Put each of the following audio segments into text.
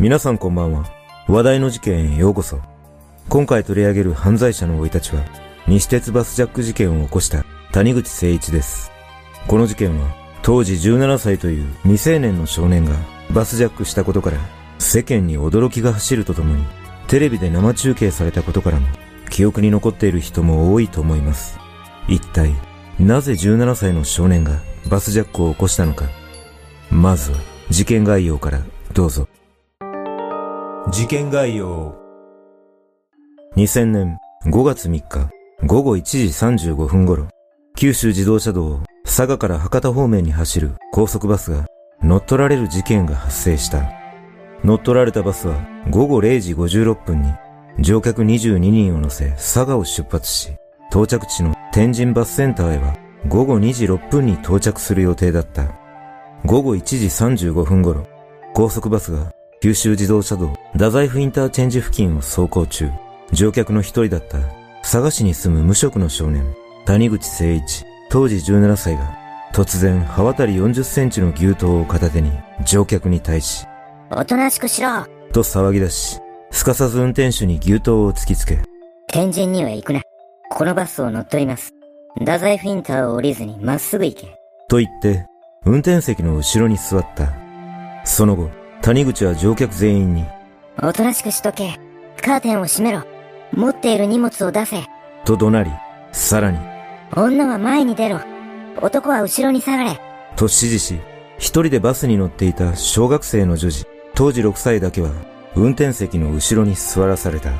皆さんこんばんは。話題の事件へようこそ。今回取り上げる犯罪者の生い立ちは、西鉄バスジャック事件を起こした谷口誠一です。この事件は、当時17歳という未成年の少年がバスジャックしたことから、世間に驚きが走るとともに、テレビで生中継されたことからも、記憶に残っている人も多いと思います。一体、なぜ17歳の少年がバスジャックを起こしたのか。まずは、事件概要からどうぞ。事件概要。2000年5月3日午後1時35分頃、九州自動車道を佐賀から博多方面に走る高速バスが乗っ取られる事件が発生した。乗っ取られたバスは午後0時56分に乗客22人を乗せ佐賀を出発し、到着地の天神バスセンターへは午後2時6分に到着する予定だった。午後1時35分頃、高速バスが九州自動車道太宰府インターチェンジ付近を走行中、乗客の一人だった佐賀市に住む無職の少年、谷口誠一、当時17歳が、突然刃渡り40センチの牛刀を片手に乗客に対し、おとなしくしろと騒ぎ出し、すかさず運転手に牛刀を突きつけ、天神には行くな。このバスを乗っ取ります。太宰府インターを降りずにまっすぐ行け。と言って、運転席の後ろに座った。その後、谷口は乗客全員に、おとなしくしとけ。カーテンを閉めろ。持っている荷物を出せ。と怒鳴り、さらに、女は前に出ろ。男は後ろに下がれ。と指示し、一人でバスに乗っていた小学生の女児、当時6歳だけは、運転席の後ろに座らされた。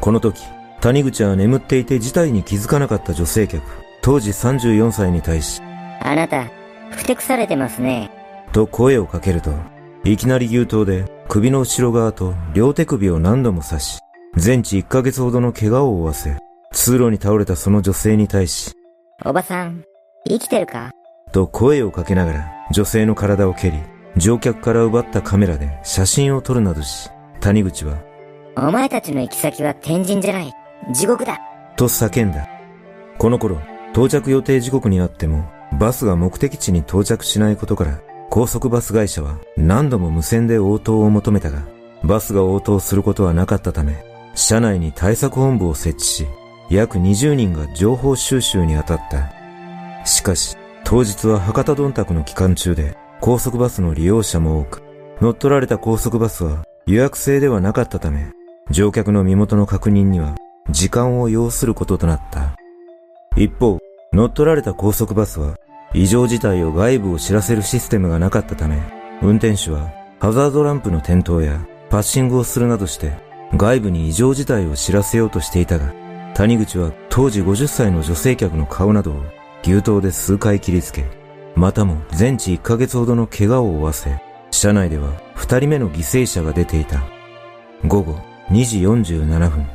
この時、谷口は眠っていて事態に気づかなかった女性客、当時34歳に対し、あなた、ふてくされてますね。と声をかけると、いきなり牛刀で首の後ろ側と両手首を何度も刺し、全治1ヶ月ほどの怪我を負わせ、通路に倒れたその女性に対し、おばさん、生きてるか？と声をかけながら女性の体を蹴り、乗客から奪ったカメラで写真を撮るなどし、谷口は、お前たちの行き先は天神じゃない、地獄だ。と叫んだ。この頃、到着予定時刻にあっても、バスが目的地に到着しないことから、高速バス会社は何度も無線で応答を求めたが、バスが応答することはなかったため、車内に対策本部を設置し、約20人が情報収集に当たった。しかし、当日は博多どんたくの期間中で、高速バスの利用者も多く、乗っ取られた高速バスは予約制ではなかったため、乗客の身元の確認には時間を要することとなった。一方、乗っ取られた高速バスは異常事態を外部を知らせるシステムがなかったため、運転手はハザードランプの点灯やパッシングをするなどして外部に異常事態を知らせようとしていたが、谷口は当時50歳の女性客の顔などを牛刀で数回切りつけ、またも全治1ヶ月ほどの怪我を負わせ、車内では2人目の犠牲者が出ていた。午後2時47分、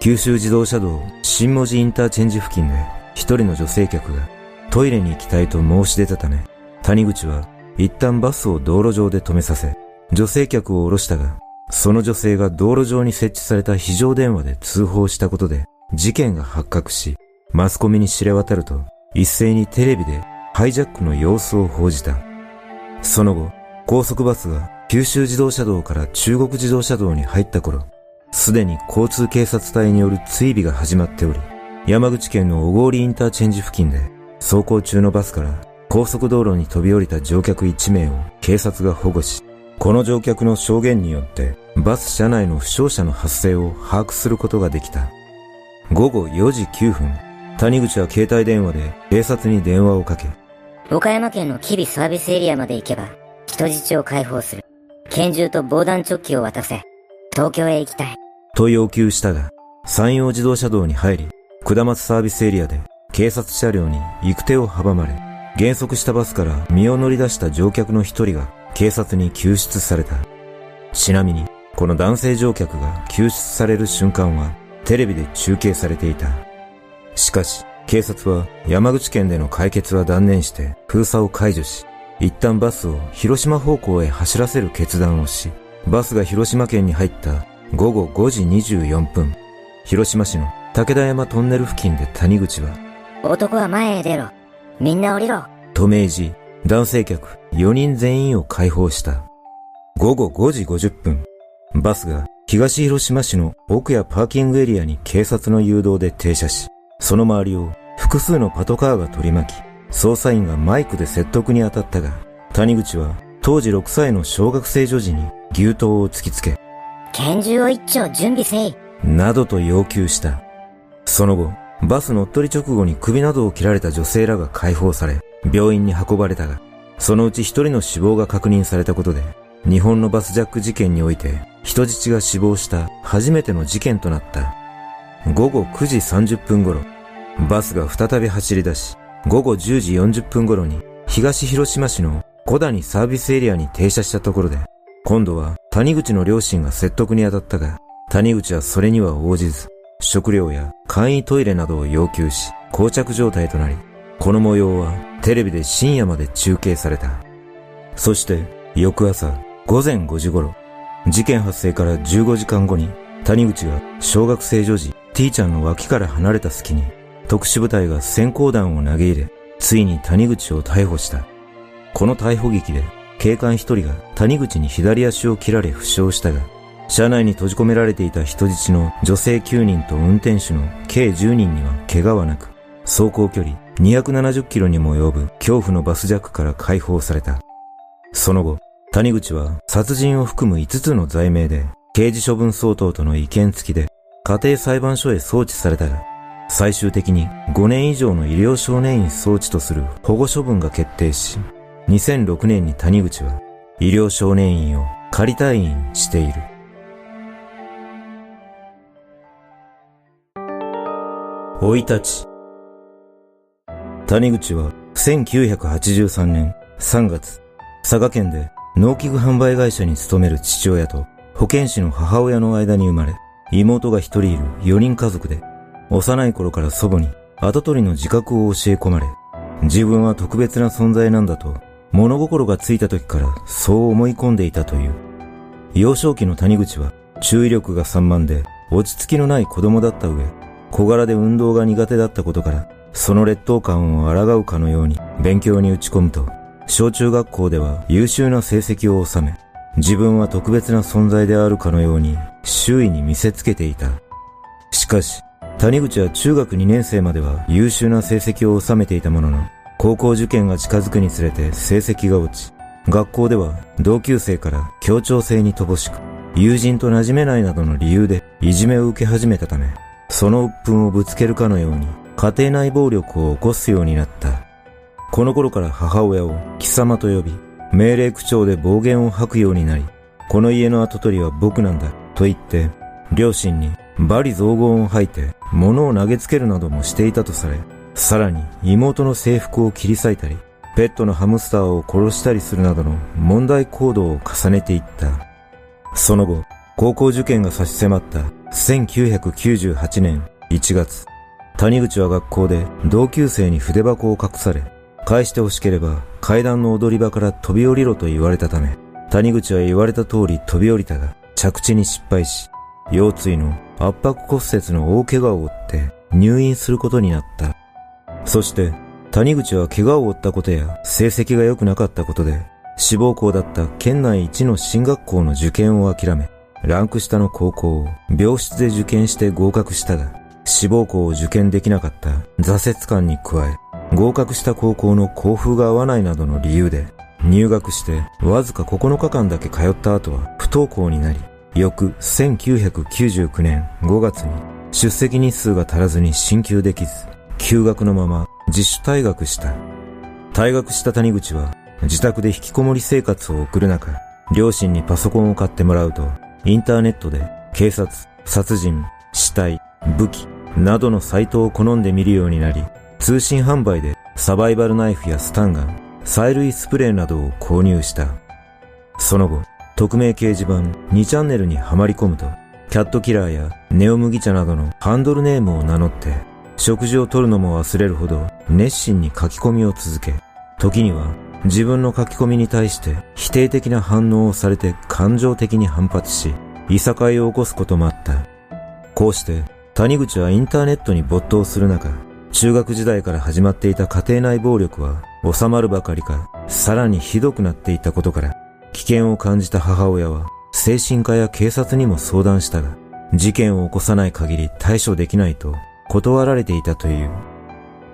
九州自動車道新文字インターチェンジ付近で一人の女性客がトイレに行きたいと申し出たため、谷口は一旦バスを道路上で止めさせ、女性客を降ろしたが、その女性が道路上に設置された非常電話で通報したことで、事件が発覚し、マスコミに知れ渡ると、一斉にテレビでハイジャックの様子を報じた。その後、高速バスが九州自動車道から中国自動車道に入った頃、すでに交通警察隊による追尾が始まっており、山口県の小郡インターチェンジ付近で走行中のバスから高速道路に飛び降りた乗客1名を警察が保護し、この乗客の証言によってバス車内の負傷者の発生を把握することができた。午後4時9分、谷口は携帯電話で警察に電話をかけ、岡山県の吉備サービスエリアまで行けば人質を解放する。拳銃と防弾チョッキを渡せ。東京へ行きたい。と要求したが、山陽自動車道に入り、下松サービスエリアで警察車両に行く手を阻まれ、減速したバスから身を乗り出した乗客の一人が警察に救出された。ちなみに、この男性乗客が救出される瞬間はテレビで中継されていた。しかし、警察は山口県での解決は断念して封鎖を解除し、一旦バスを広島方向へ走らせる決断をし、バスが広島県に入った午後5時24分、広島市の武田山トンネル付近で谷口は、男は前へ出ろ。みんな降りろ。と命じ、男性客4人全員を解放した。午後5時50分、バスが東広島市の奥屋パーキングエリアに警察の誘導で停車し、その周りを複数のパトカーが取り巻き、捜査員がマイクで説得に当たったが、谷口は当時6歳の小学生女児に牛刀を突きつけ、拳銃を一丁準備せい。などと要求した。その後、バス乗っ取り直後に首などを切られた女性らが解放され、病院に運ばれたが、そのうち一人の死亡が確認されたことで、日本のバスジャック事件において人質が死亡した初めての事件となった。午後9時30分頃、バスが再び走り出し、午後10時40分頃に東広島市の小谷サービスエリアに停車したところで、今度は谷口の両親が説得に当たったが、谷口はそれには応じず、食料や簡易トイレなどを要求し、膠着状態となり、この模様はテレビで深夜まで中継された。そして翌朝午前5時頃、事件発生から15時間後に谷口が小学生女児 T ちゃんの脇から離れた隙に特殊部隊が閃光弾を投げ入れ、ついに谷口を逮捕した。この逮捕劇で警官一人が谷口に左足を切られ負傷したが、車内に閉じ込められていた人質の女性9人と運転手の計10人には怪我はなく、走行距離270キロにも及ぶ恐怖のバスジャックから解放された。その後、谷口は殺人を含む5つの罪名で刑事処分相当との意見付きで家庭裁判所へ送致されたが、最終的に5年以上の医療少年院送致とする保護処分が決定し、2006年に谷口は医療少年院を仮退院している。生い立ち。谷口は1983年3月、佐賀県で農機具販売会社に勤める父親と保健師の母親の間に生まれ、妹が一人いる4人家族で、幼い頃から祖母に後取りの自覚を教え込まれ、自分は特別な存在なんだと物心がついた時からそう思い込んでいたという。幼少期の谷口は注意力が散漫で落ち着きのない子供だった上、小柄で運動が苦手だったことから、その劣等感を抗うかのように勉強に打ち込むと、小中学校では優秀な成績を収め、自分は特別な存在であるかのように周囲に見せつけていた。しかし、谷口は中学2年生までは優秀な成績を収めていたものの、高校受験が近づくにつれて成績が落ち、学校では同級生から協調性に乏しく、友人と馴染めないなどの理由でいじめを受け始めたため、その鬱憤をぶつけるかのように家庭内暴力を起こすようになった。この頃から母親を貴様と呼び、命令口調で暴言を吐くようになり、この家の跡取りは僕なんだと言って、両親に罵詈雑言を吐いて物を投げつけるなどもしていたとされ、さらに妹の制服を切り裂いたり、ペットのハムスターを殺したりするなどの問題行動を重ねていった。その後、高校受験が差し迫った1998年1月、谷口は学校で同級生に筆箱を隠され、返して欲しければ階段の踊り場から飛び降りろと言われたため、谷口は言われた通り飛び降りたが、着地に失敗し、腰椎の圧迫骨折の大怪我を負って入院することになった。そして、谷口は怪我を負ったことや成績が良くなかったことで、志望校だった県内一の進学校の受験を諦め、ランク下の高校を病室で受験して合格したが、志望校を受験できなかった挫折感に加え、合格した高校の校風が合わないなどの理由で、入学してわずか9日間だけ通った後は不登校になり、翌1999年5月に出席日数が足らずに進級できず、休学のまま自主退学した。退学した谷口は自宅で引きこもり生活を送る中、両親にパソコンを買ってもらうと、インターネットで警察、殺人、死体、武器などのサイトを好んで見るようになり、通信販売でサバイバルナイフやスタンガン、催涙スプレーなどを購入した。その後、匿名掲示板2チャンネルにはまり込むと、キャットキラーやネオ麦茶などのハンドルネームを名乗って、食事を取るのも忘れるほど熱心に書き込みを続け、時には自分の書き込みに対して否定的な反応をされて感情的に反発し、いさかいを起こすこともあった。こうして谷口はインターネットに没頭する中、中学時代から始まっていた家庭内暴力は収まるばかりか、さらにひどくなっていたことから、危険を感じた母親は、精神科や警察にも相談したが、事件を起こさない限り対処できないと断られていたという。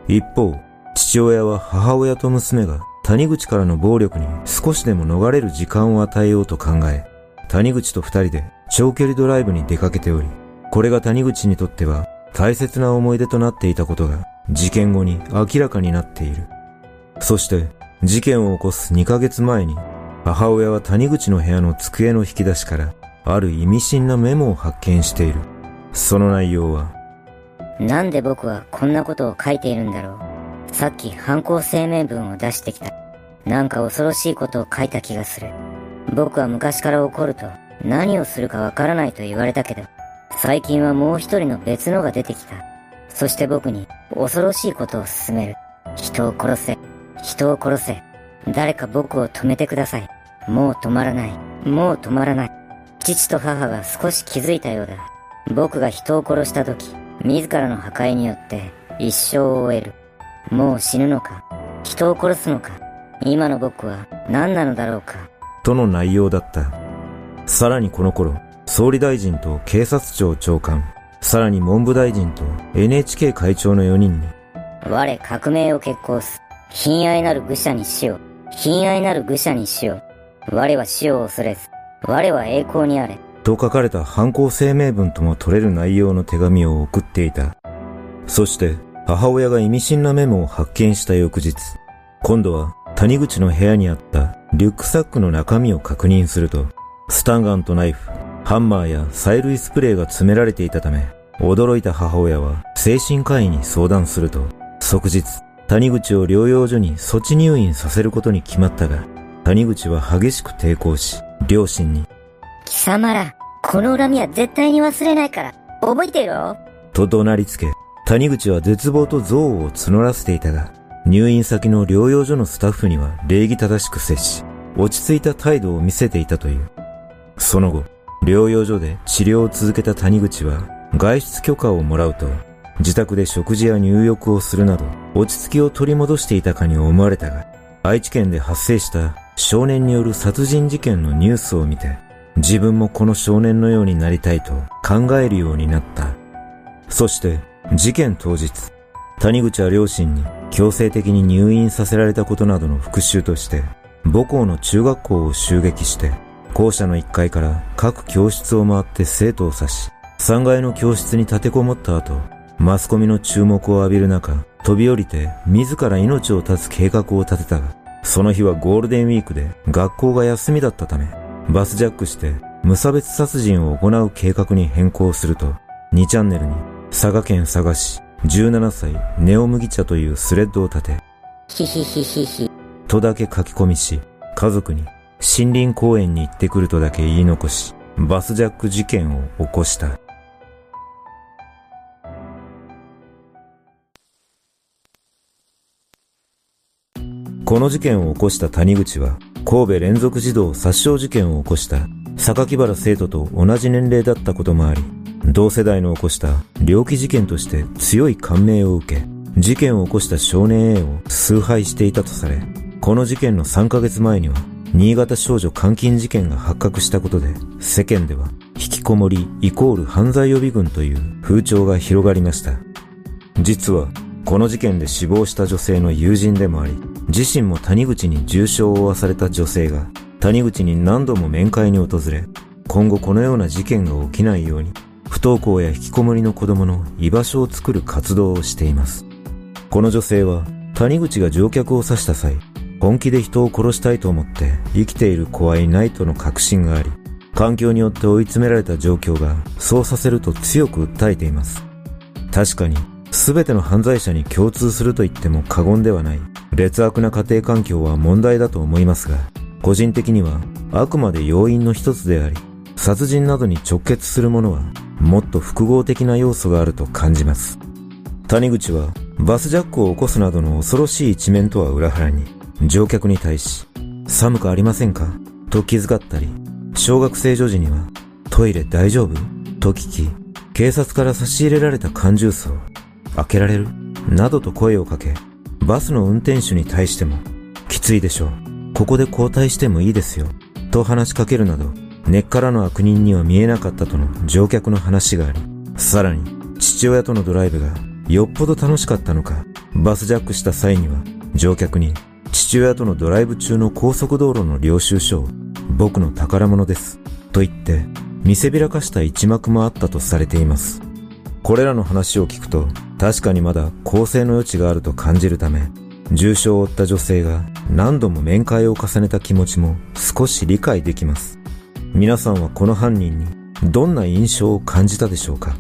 一方、父親は母親と娘が谷口からの暴力に少しでも逃れる時間を与えようと考え、谷口と二人で長距離ドライブに出かけており、これが谷口にとっては大切な思い出となっていたことが事件後に明らかになっている。そして事件を起こす2ヶ月前に母親は谷口の部屋の机の引き出しからある意味深なメモを発見している。その内容はなんで僕はこんなことを書いているんだろう。さっき犯行声明文を出してきた。なんか恐ろしいことを書いた気がする。僕は昔から怒ると何をするかわからないと言われたけど、最近はもう一人の別のが出てきた。そして僕に恐ろしいことを勧める。人を殺せ。人を殺せ。誰か僕を止めてください。もう止まらない。もう止まらない。父と母が少し気づいたようだ。僕が人を殺した時、自らの破壊によって一生を終える。もう死ぬのか？人を殺すのか？今の僕は何なのだろうか？との内容だった。さらにこの頃、総理大臣と警察庁長官、さらに文部大臣と NHK 会長の4人に、我革命を決行す。親愛なる愚者に死を。親愛なる愚者に死を。我は死を恐れず。我は栄光にあれ。と書かれた犯行声明文とも取れる内容の手紙を送っていた。そして、母親が意味深なメモを発見した翌日、今度は谷口の部屋にあったリュックサックの中身を確認すると、スタンガンとナイフ、ハンマーや催涙スプレーが詰められていたため、驚いた母親は精神科医に相談すると、即日、谷口を療養所に措置入院させることに決まったが、谷口は激しく抵抗し、両親に、貴様ら、この恨みは絶対に忘れないから、覚えてろと怒鳴りつけ、谷口は絶望と憎悪を募らせていたが、入院先の療養所のスタッフには礼儀正しく接し、落ち着いた態度を見せていたという。その後、療養所で治療を続けた谷口は、外出許可をもらうと、自宅で食事や入浴をするなど、落ち着きを取り戻していたかに思われたが、愛知県で発生した少年による殺人事件のニュースを見て、自分もこの少年のようになりたいと考えるようになった。そして、事件当日、谷口は両親に強制的に入院させられたことなどの復讐として、母校の中学校を襲撃して、校舎の1階から各教室を回って生徒を刺し、3階の教室に立てこもった後、マスコミの注目を浴びる中、飛び降りて自ら命を絶つ計画を立てた。が、その日はゴールデンウィークで学校が休みだったため、バスジャックして無差別殺人を行う計画に変更すると、2チャンネルに佐賀県佐賀市。17歳ネオ麦茶というスレッドを立て、ひひひひひ、とだけ書き込みし、家族に森林公園に行ってくるとだけ言い残し、バスジャック事件を起こした。この事件を起こした谷口は、神戸連続児童殺傷事件を起こした榊原生徒と同じ年齢だったこともあり、同世代の起こした猟奇事件として強い感銘を受け、事件を起こした少年 A を崇拝していたとされ、この事件の3ヶ月前には、新潟少女監禁事件が発覚したことで、世間では、引きこもりイコール犯罪予備軍という風潮が広がりました。実は、この事件で死亡した女性の友人でもあり、自身も谷口に重傷を負わされた女性が、谷口に何度も面会に訪れ、今後このような事件が起きないように、不登校や引きこもりの子供の居場所を作る活動をしています。この女性は、谷口が乗客を刺した際、本気で人を殺したいと思って生きている子はいないとの確信があり、環境によって追い詰められた状況がそうさせると強く訴えています。確かに、全ての犯罪者に共通すると言っても過言ではない劣悪な家庭環境は問題だと思いますが、個人的にはあくまで要因の一つであり、殺人などに直結するものはもっと複合的な要素があると感じます。谷口はバスジャックを起こすなどの恐ろしい一面とは裏腹に、乗客に対し、寒くありませんか？と気遣ったり、小学生女児には、トイレ大丈夫？と聞き、警察から差し入れられた缶ジュースを、開けられる？などと声をかけ、バスの運転手に対しても、きついでしょう。ここで交代してもいいですよ。と話しかけるなど、根っからの悪人には見えなかったとの乗客の話があり、さらに父親とのドライブがよっぽど楽しかったのか、バスジャックした際には乗客に父親とのドライブ中の高速道路の領収書を僕の宝物です。と言って見せびらかした一幕もあったとされています。これらの話を聞くと確かにまだ構成の余地があると感じるため、重傷を負った女性が何度も面会を重ねた気持ちも少し理解できます。皆さんはこの犯人にどんな印象を感じたでしょうか？